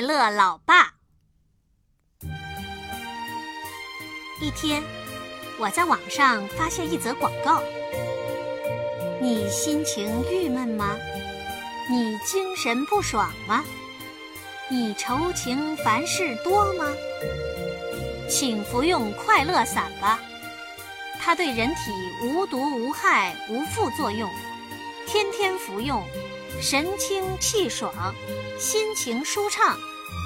乐老爸。一天，我在网上发现一则广告：你心情郁闷吗？你精神不爽吗？你愁情烦事多吗？请服用快乐散吧，它对人体无毒无害无副作用，天天服用，神清气爽，心情舒畅，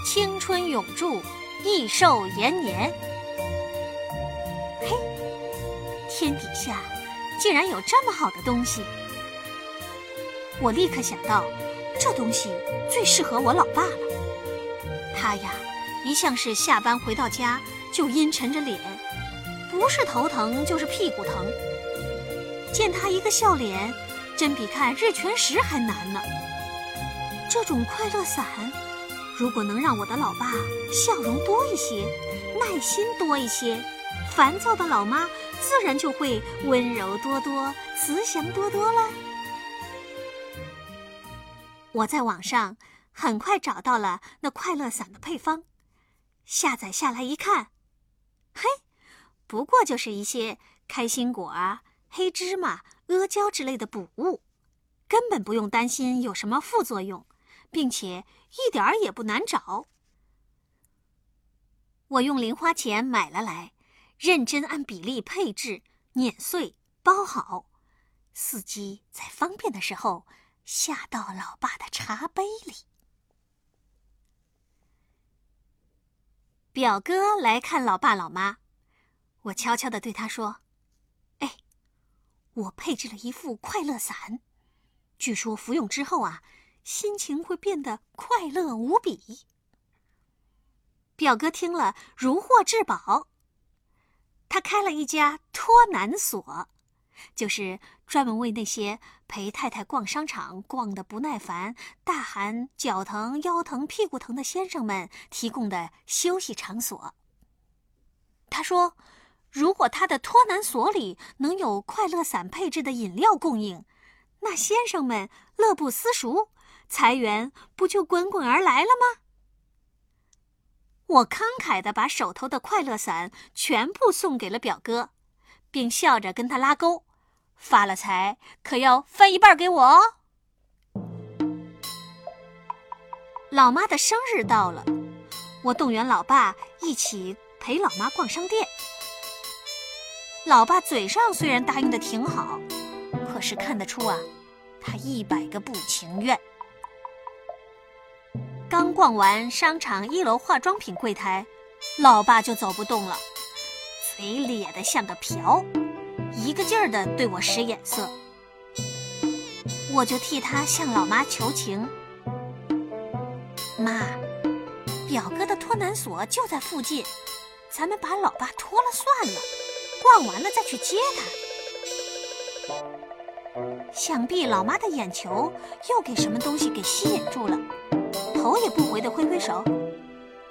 青春永驻，益寿延年。嘿，天底下竟然有这么好的东西！我立刻想到，这东西最适合我老爸了。他呀，一向是下班回到家就阴沉着脸，不是头疼就是屁股疼。见他一个笑脸，真比看日全食还难呢。这种快乐伞，如果能让我的老爸笑容多一些，耐心多一些，烦躁的老妈自然就会温柔多多、慈祥多多了。我在网上。很快找到了那快乐伞的配方，下载下来一看，嘿，不过就是一些开心果啊、黑芝麻、阿胶之类的补物，根本不用担心有什么副作用，并且一点儿也不难找。我用零花钱买了来，认真按比例配置、碾碎、包好，伺机在方便的时候下到老爸的茶杯里。表哥来看老爸老妈，我悄悄地对他说：“，我配置了一副快乐伞，据说服用之后啊，心情会变得快乐无比。”表哥听了如获至宝，他开了一家托男所。就是专门为那些陪太太逛商场逛得不耐烦、大喊脚疼、腰疼、屁股疼的先生们提供的休息场所。他说：“如果他的托南所里能有快乐伞配置的饮料供应，那先生们乐不思蜀，财源不就滚滚而来了吗？”我慷慨地把手头的快乐伞全部送给了表哥。并笑着跟他拉钩，发了财可要分一半给我哦。老妈的生日到了，我动员老爸一起陪老妈逛商店。老爸嘴上虽然答应的挺好，可是看得出啊，他一百个不情愿。刚逛完商场一楼化妆品柜台，老爸就走不动了。嘴咧得像个瓢，一个劲儿的对我使眼色，我就替他向老妈求情：“妈，表哥的托男所就在附近，咱们把老爸托了算了，逛完了再去接他。”想必老妈的眼球又给什么东西给吸引住了，头也不回的挥挥手：“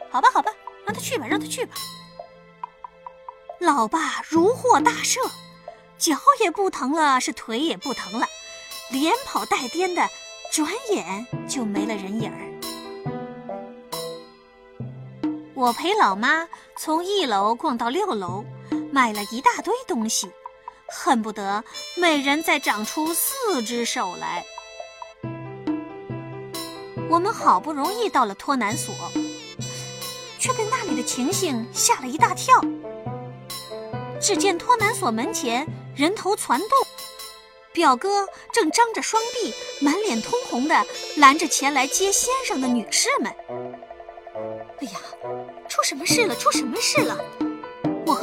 好吧，好吧，让他去吧，让他去吧。”老爸如获大赦，脚也不疼了，是腿也不疼了，连跑带颠的，转眼就没了人影儿。我陪老妈从一楼逛到六楼，买了一大堆东西，恨不得每人再长出四只手来。我们好不容易到了托南所，却被那里的情形吓了一大跳。只见托南所门前人头攒动，表哥正张着双臂，满脸通红的拦着前来接先生的女士们。哎呀，出什么事了？出什么事了？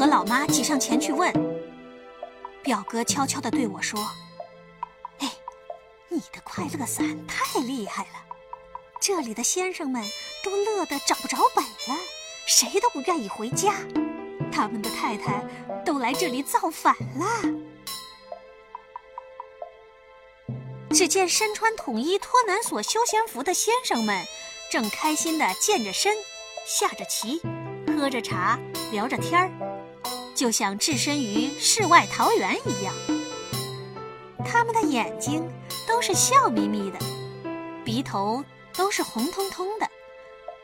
和老妈挤上前去问。表哥悄悄地对我说：“哎，你的快乐伞太厉害了，这里的先生们都乐得找不着北了，谁都不愿意回家。”他们的太太都来这里造反了。只见身穿统一托南所休闲服的先生们，正开心地健着身、下着棋、喝着茶、聊着天儿，就像置身于世外桃源一样。他们的眼睛都是笑眯眯的，鼻头都是红彤彤的，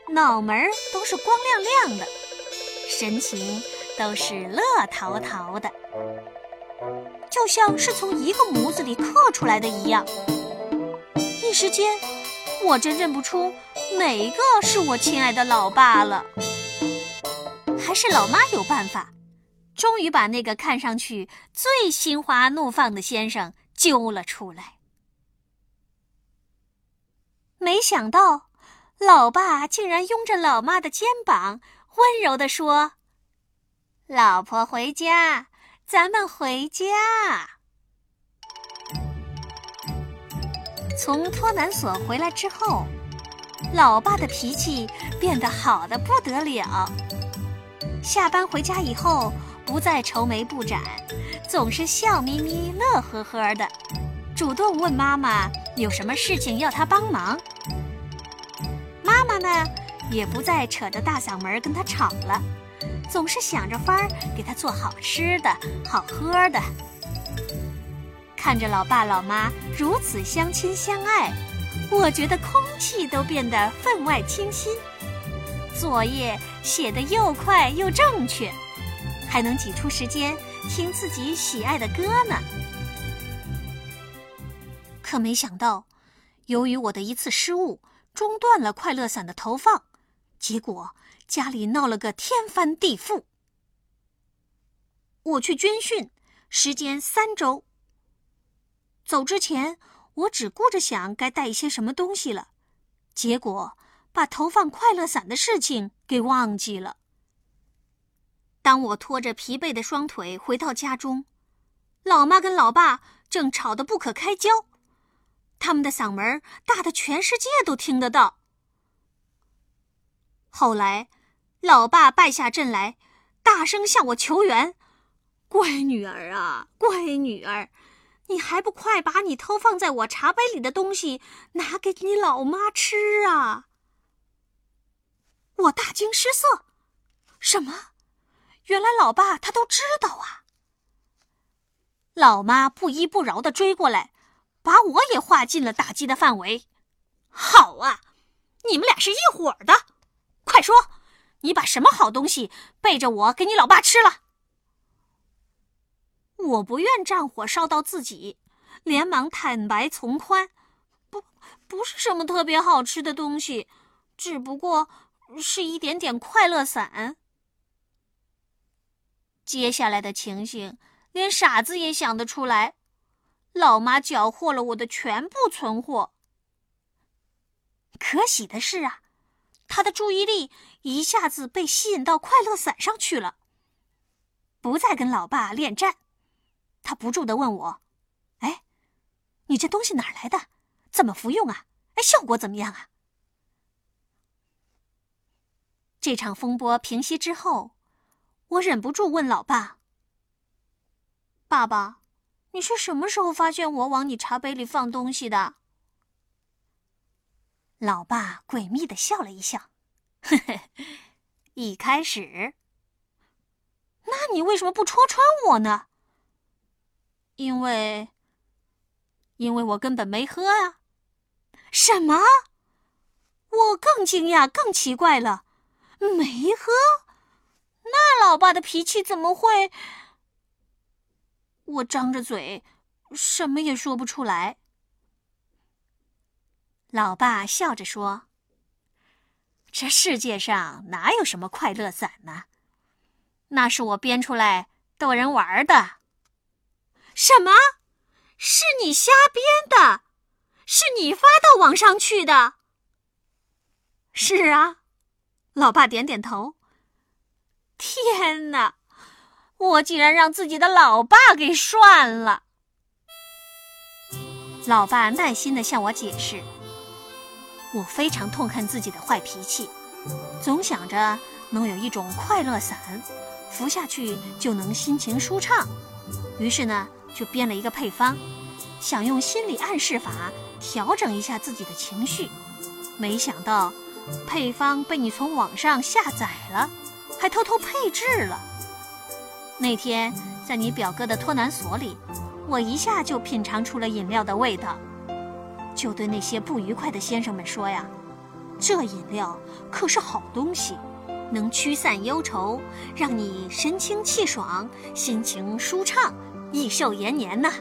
脑门都是光亮亮的，神情都是乐淘淘的，就像是从一个模子里刻出来的一样。一时间，我真认不出哪一个是我亲爱的老爸了。还是老妈有办法，终于把那个看上去最心花怒放的先生揪了出来。没想到，老爸竟然拥着老妈的肩膀，温柔地说：“老婆回家，咱们回家。”从托南所回来之后，老爸的脾气变得好的不得了。下班回家以后，不再愁眉不展，总是笑眯眯、乐呵呵的，主动问妈妈有什么事情要他帮忙。妈妈呢，也不再扯着大嗓门跟他吵了，总是想着法儿给他做好吃的好喝的。看着老爸老妈如此相亲相爱，我觉得空气都变得分外清新。作业写得又快又正确，还能挤出时间听自己喜爱的歌呢。可没想到，由于我的一次失误，中断了快乐伞的投放，结果家里闹了个天翻地覆。我去军训，时间三周。走之前，我只顾着想该带一些什么东西了，结果。把投放快乐伞的事情给忘记了。当我拖着疲惫的双腿回到家中，老妈跟老爸正吵得不可开交，他们的嗓门大的全世界都听得到。后来，老爸败下阵来，大声向我求援：“乖女儿啊，乖女儿，你还不快把你偷放在我茶杯里的东西拿给你老妈吃啊！”我大惊失色，什么？原来老爸他都知道啊！老妈不依不饶的追过来，把我也划进了打击的范围。好啊，你们俩是一伙的，快说，你把什么好东西背着我给你老爸吃了？我不愿战火烧到自己，连忙坦白从宽，不，不是什么特别好吃的东西，只不过。是一点点快乐伞。接下来的情形，连傻子也想得出来。老妈缴获了我的全部存货。可喜的是啊，她的注意力一下子被吸引到快乐伞上去了，不再跟老爸恋战。他不住的问我：“哎，你这东西哪来的？怎么服用啊？哎，效果怎么样啊？”这场风波平息之后，我忍不住问老爸：“爸爸，你是什么时候发现我往你茶杯里放东西的？”老爸诡秘的笑了一笑：“嘿嘿，一开始。那你为什么不戳穿我呢？因为，因为我根本没喝啊。什么？我更惊讶，更奇怪了。”没喝，那老爸的脾气怎么会？我张着嘴，什么也说不出来。老爸笑着说：“这世界上哪有什么快乐伞呢？那是我编出来逗人玩的。”什么？是你瞎编的？是你发到网上去的？是啊。老爸点点头。天哪，我竟然让自己的老爸给涮了！老爸耐心的向我解释。我非常痛恨自己的坏脾气，总想着能有一种快乐伞，服下去就能心情舒畅。于是呢，就编了一个配方，想用心理暗示法调整一下自己的情绪。没想到。配方被你从网上下载了，还偷偷配制了。那天在你表哥的托南所里，我一下就品尝出了饮料的味道，就对那些不愉快的先生们说呀：“这饮料可是好东西，能驱散忧愁，让你神清气爽，心情舒畅，益寿延年呢。”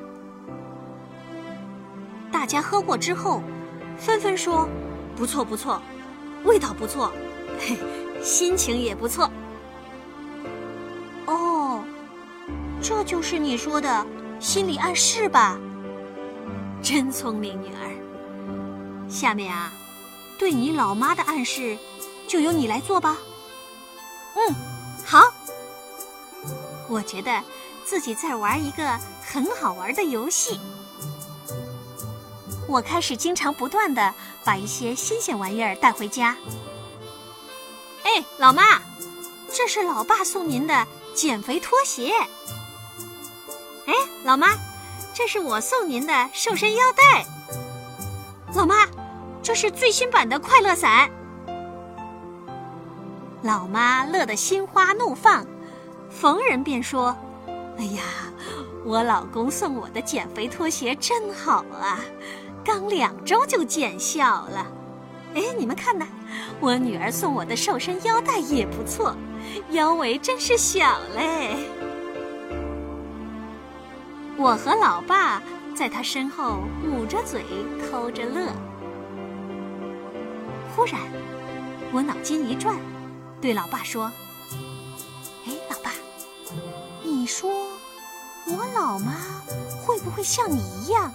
大家喝过之后，纷纷说：“不错不错，味道不错，嘿，心情也不错。”这就是你说的心理暗示吧？真聪明，女儿。下面啊，对你老妈的暗示，就由你来做吧。嗯，好。我觉得自己在玩一个很好玩的游戏。我开始经常不断的把一些新鲜玩意儿带回家。哎，老妈，这是老爸送您的减肥拖鞋。哎，老妈，这是我送您的瘦身腰带。老妈，这是最新版的快乐伞。老妈乐得心花怒放，逢人便说：“哎呀，我老公送我的减肥拖鞋真好啊！”刚两周就见效了，哎，你们看呐，我女儿送我的瘦身腰带也不错，腰围真是小嘞。我和老爸在他身后捂着嘴偷着乐。忽然，我脑筋一转，对老爸说：“哎，老爸，你说我老妈会不会像你一样？”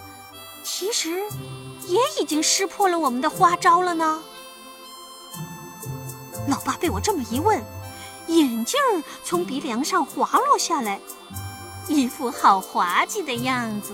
其实，也已经识破了我们的花招了呢。老爸被我这么一问，眼镜儿从鼻梁上滑落下来，一副好滑稽的样子。